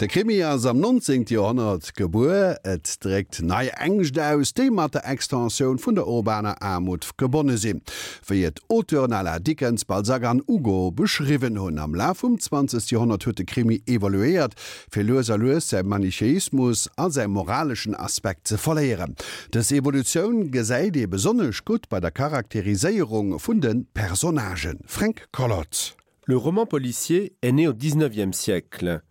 De Krimi ass am 19. Jahrhundert geboer, et drégt nei engcht auss de mat der Extensionioun vun der urbaner Armut gebonne sinn. Fir et Oauteurnaler Dickens Balsagan Ugo beschriwen hunn am La vum 20. Jahrhundert de Krimi evaluéiert, fir Loser Loes se Manichäismus an sei moralischen Aspekt ze verléieren. Des Evoluioun gesäit e besonnech gut bei der Charakteriséierung vun den Personagen. Frank Collot. Le roman policier est né au 19e siècle.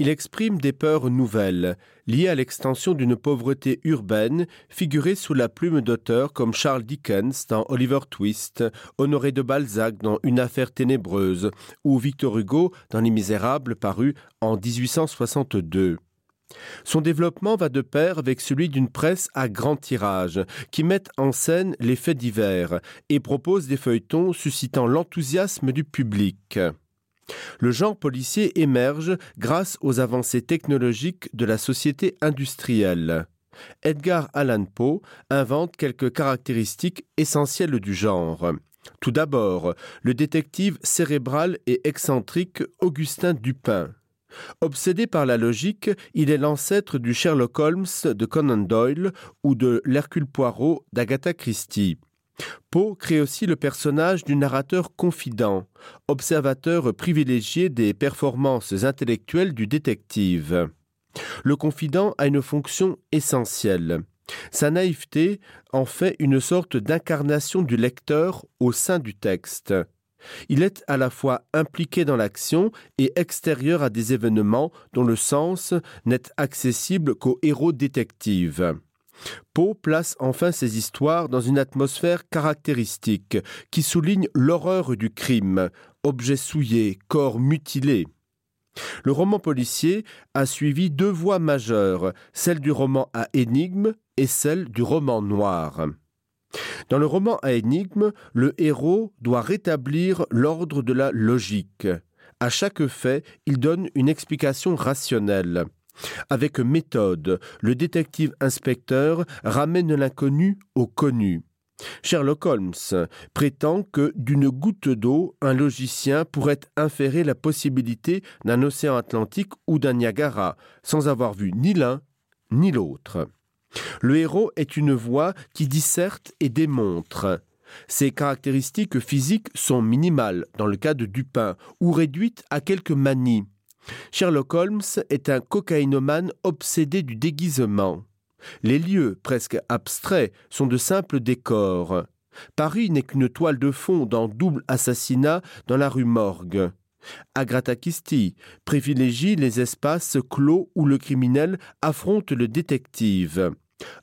Il exprime des peurs nouvelles, liées à l'extension d'une pauvreté urbaine figurée sous la plume d'auteurs comme Charles Dickens dans Oliver Twist, Honoré de Balzac dans Une affaire ténébreuse ou Victor Hugo dans Les Misérables paru en 1862. Son développement va de pair avec celui d'une presse à grand tirage, qui met en scène les faits divers et propose des feuilletons suscitant l'enthousiasme du public. Le genre policier émerge grâce aux avancées technologiques de la société industrielle. Edgar Allan Poe invente quelques caractéristiques essentielles du genre. Tout d'abord, le détective cérébral et excentrique Augustin Dupin. Obsédé par la logique, il est l'ancêtre du Sherlock Holmes de Conan Doyle ou de l'Hercule Poirot d'Agatha Christie. Poe crée aussi le personnage du narrateur confident, observateur privilégié des performances intellectuelles du détective. Le confident a une fonction essentielle. Sa naïveté en fait une sorte d'incarnation du lecteur au sein du texte. Il est à la fois impliqué dans l'action et extérieur à des événements dont le sens n'est accessible qu'aux héros détectives. Poe place enfin ses histoires dans une atmosphère caractéristique qui souligne l'horreur du crime, objets souillés, corps mutilés. Le roman policier a suivi deux voies majeures, celle du roman à énigme et celle du roman noir. Dans le roman à énigme, le héros doit rétablir l'ordre de la logique. À chaque fait, il donne une explication rationnelle. Avec méthode, le détective inspecteur ramène l'inconnu au connu. Sherlock Holmes prétend que d'une goutte d'eau, un logicien pourrait inférer la possibilité d'un océan Atlantique ou d'un Niagara, sans avoir vu ni l'un ni l'autre. Le héros est une voix qui disserte et démontre. Ses caractéristiques physiques sont minimales dans le cas de Dupin ou réduites à quelques manies. Sherlock Holmes est un cocaïnomane obsédé du déguisement. Les lieux, presque abstraits, sont de simples décors. Paris n'est qu'une toile de fond dans double assassinat dans la rue Morgue. Agatha Christie privilégie les espaces clos où le criminel affronte le détective.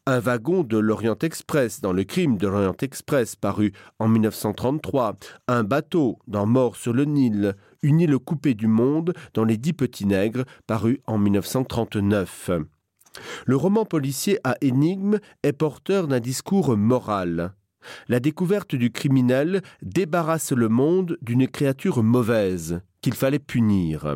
Un wagon de l'Orient Express dans le crime de l'Orient Express paru en 1933, un bateau dans Mort sur le Nil, une île coupée du monde dans les dix petits nègres paru en 1939. Le roman policier à énigme est porteur d'un discours moral. La découverte du criminel débarrasse le monde d'une créature mauvaise qu'il fallait punir.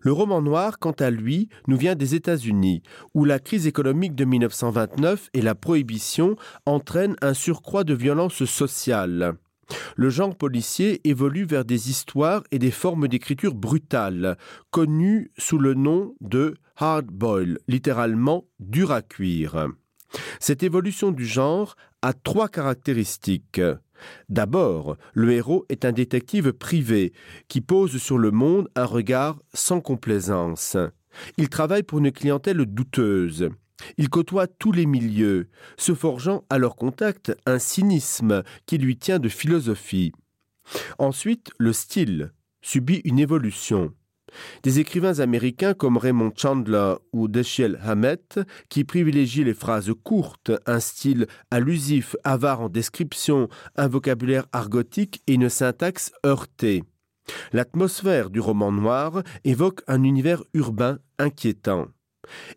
Le roman noir, quant à lui, nous vient des États-Unis, où la crise économique de 1929 et la prohibition entraînent un surcroît de violence sociale. Le genre policier évolue vers des histoires et des formes d'écriture brutales, connues sous le nom de hard boil, littéralement dur à cuire. Cette évolution du genre a trois caractéristiques. D'abord, le héros est un détective privé qui pose sur le monde un regard sans complaisance. Il travaille pour une clientèle douteuse. Il côtoie tous les milieux, se forgeant à leur contact un cynisme qui lui tient de philosophie. Ensuite, le style subit une évolution. Des écrivains américains comme Raymond Chandler ou Dashiell Hammett, qui privilégient les phrases courtes, un style allusif, avare en description, un vocabulaire argotique et une syntaxe heurtée. L'atmosphère du roman noir évoque un univers urbain inquiétant.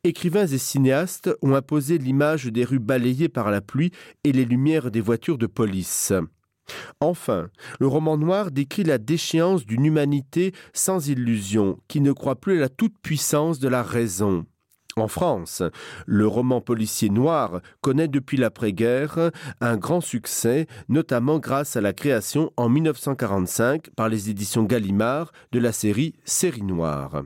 Écrivains et cinéastes ont imposé l'image des rues balayées par la pluie et les lumières des voitures de police. Enfin, le roman noir décrit la déchéance d'une humanité sans illusion, qui ne croit plus à la toute-puissance de la raison. En France, le roman policier noir connaît depuis l'après-guerre un grand succès, notamment grâce à la création en 1945 par les éditions Gallimard de la série Série noire.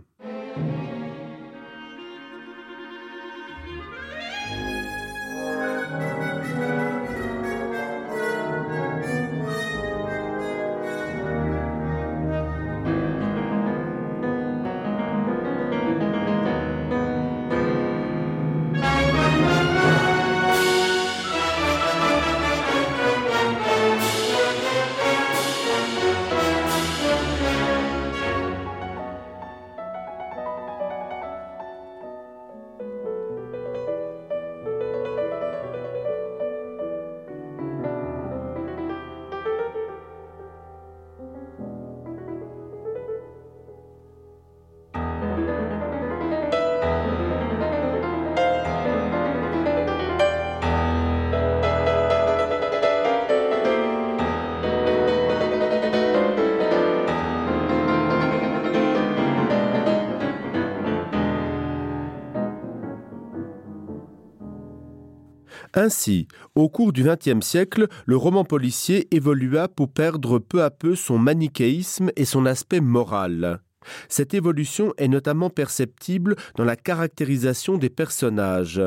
Ainsi, au cours du XXe siècle, le roman policier évolua pour perdre peu à peu son manichéisme et son aspect moral. Cette évolution est notamment perceptible dans la caractérisation des personnages.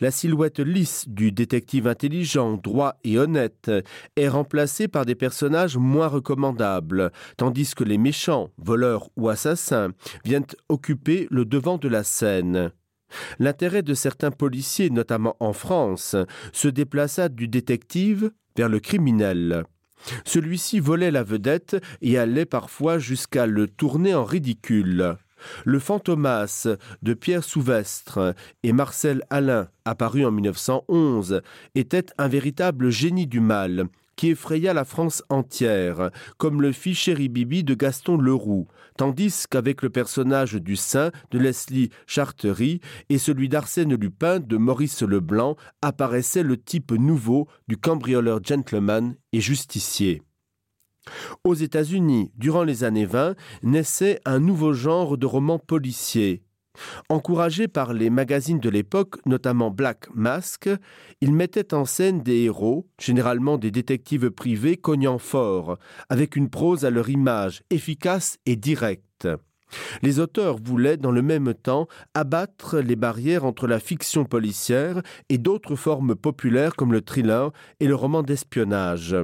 La silhouette lisse du détective intelligent, droit et honnête est remplacée par des personnages moins recommandables, tandis que les méchants, voleurs ou assassins viennent occuper le devant de la scène. L'intérêt de certains policiers, notamment en France, se déplaça du détective vers le criminel. Celui-ci volait la vedette et allait parfois jusqu'à le tourner en ridicule. Le fantomas de Pierre Souvestre et Marcel Alain, apparu en 1911, était un véritable génie du mal, qui effraya la France entière, comme le fit Chéri Bibi de Gaston Leroux, tandis qu'avec le personnage du Saint de Leslie Chartery et celui d'Arsène Lupin de Maurice Leblanc apparaissait le type nouveau du cambrioleur gentleman et justicier. Aux États-Unis, durant les années 20, naissait un nouveau genre de roman policier, Encouragé par les magazines de l'époque, notamment Black Mask, il mettait en scène des héros, généralement des détectives privés cognant fort, avec une prose à leur image, efficace et directe. Les auteurs voulaient, dans le même temps, abattre les barrières entre la fiction policière et d'autres formes populaires comme le thriller et le roman d'espionnage.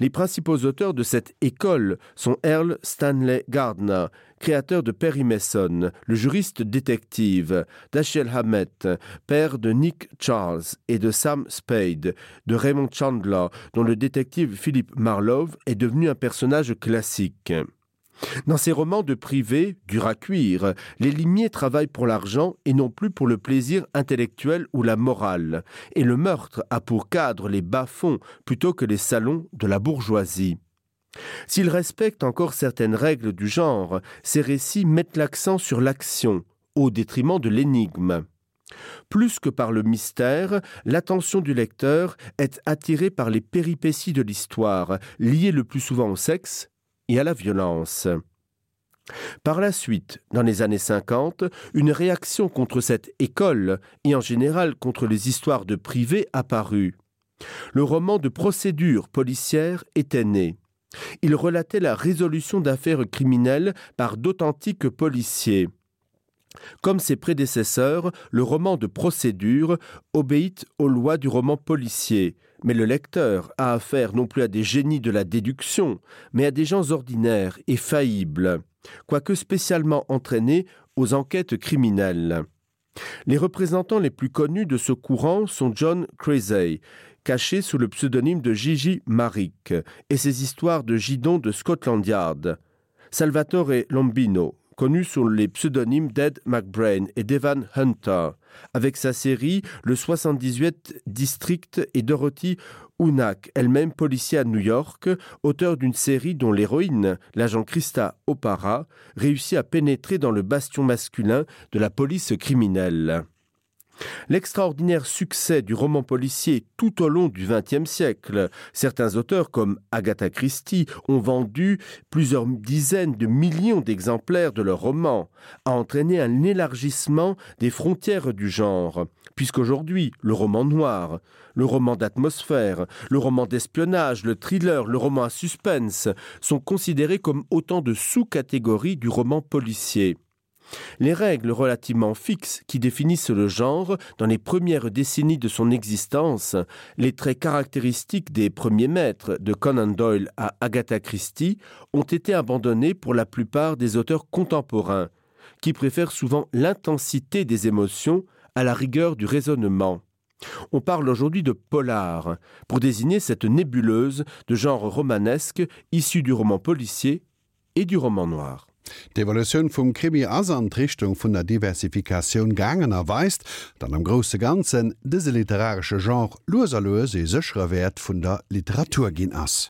Les principaux auteurs de cette école sont Earl Stanley Gardner, créateur de Perry Mason, le juriste détective, Dashiell Hammett, père de Nick Charles et de Sam Spade, de Raymond Chandler, dont le détective Philip Marlowe est devenu un personnage classique. Dans ces romans de privé, dur à cuire, les limiers travaillent pour l'argent et non plus pour le plaisir intellectuel ou la morale, et le meurtre a pour cadre les bas-fonds plutôt que les salons de la bourgeoisie. S'ils respectent encore certaines règles du genre, ces récits mettent l'accent sur l'action, au détriment de l'énigme. Plus que par le mystère, l'attention du lecteur est attirée par les péripéties de l'histoire, liées le plus souvent au sexe, et à la violence. Par la suite, dans les années 50, une réaction contre cette école et en général contre les histoires de privés apparut. Le roman de procédure policière était né. Il relatait la résolution d'affaires criminelles par d'authentiques policiers. Comme ses prédécesseurs, le roman de procédure obéit aux lois du roman policier, mais le lecteur a affaire non plus à des génies de la déduction, mais à des gens ordinaires et faillibles, quoique spécialement entraînés aux enquêtes criminelles. Les représentants les plus connus de ce courant sont John Crazy, caché sous le pseudonyme de Gigi Maric, et ses histoires de Gidon de Scotland Yard, Salvatore Lombino, connu sous les pseudonymes d'Ed McBrain et d'Evan Hunter, avec sa série Le 78 District et Dorothy Unak, elle-même policier à New York, auteur d'une série dont l'héroïne, l'agent Christa Opara, réussit à pénétrer dans le bastion masculin de la police criminelle. L'extraordinaire succès du roman policier tout au long du XXe siècle, certains auteurs comme Agatha Christie ont vendu plusieurs dizaines de millions d'exemplaires de leurs romans, a entraîné un élargissement des frontières du genre, puisqu'aujourd'hui le roman noir, le roman d'atmosphère, le roman d'espionnage, le thriller, le roman à suspense sont considérés comme autant de sous-catégories du roman policier. Les règles relativement fixes qui définissent le genre dans les premières décennies de son existence, les traits caractéristiques des premiers maîtres de Conan Doyle à Agatha Christie ont été abandonnés pour la plupart des auteurs contemporains, qui préfèrent souvent l'intensité des émotions à la rigueur du raisonnement. On parle aujourd'hui de polar pour désigner cette nébuleuse de genre romanesque issue du roman policier et du roman noir. D'Evoluioun vum Krimi as an Richtung vun der Diversifikationun gangen erweist, dann am grosse ganzen dese literarsche Genre loser loes e sechre Wert vun der Literatur ginn ass.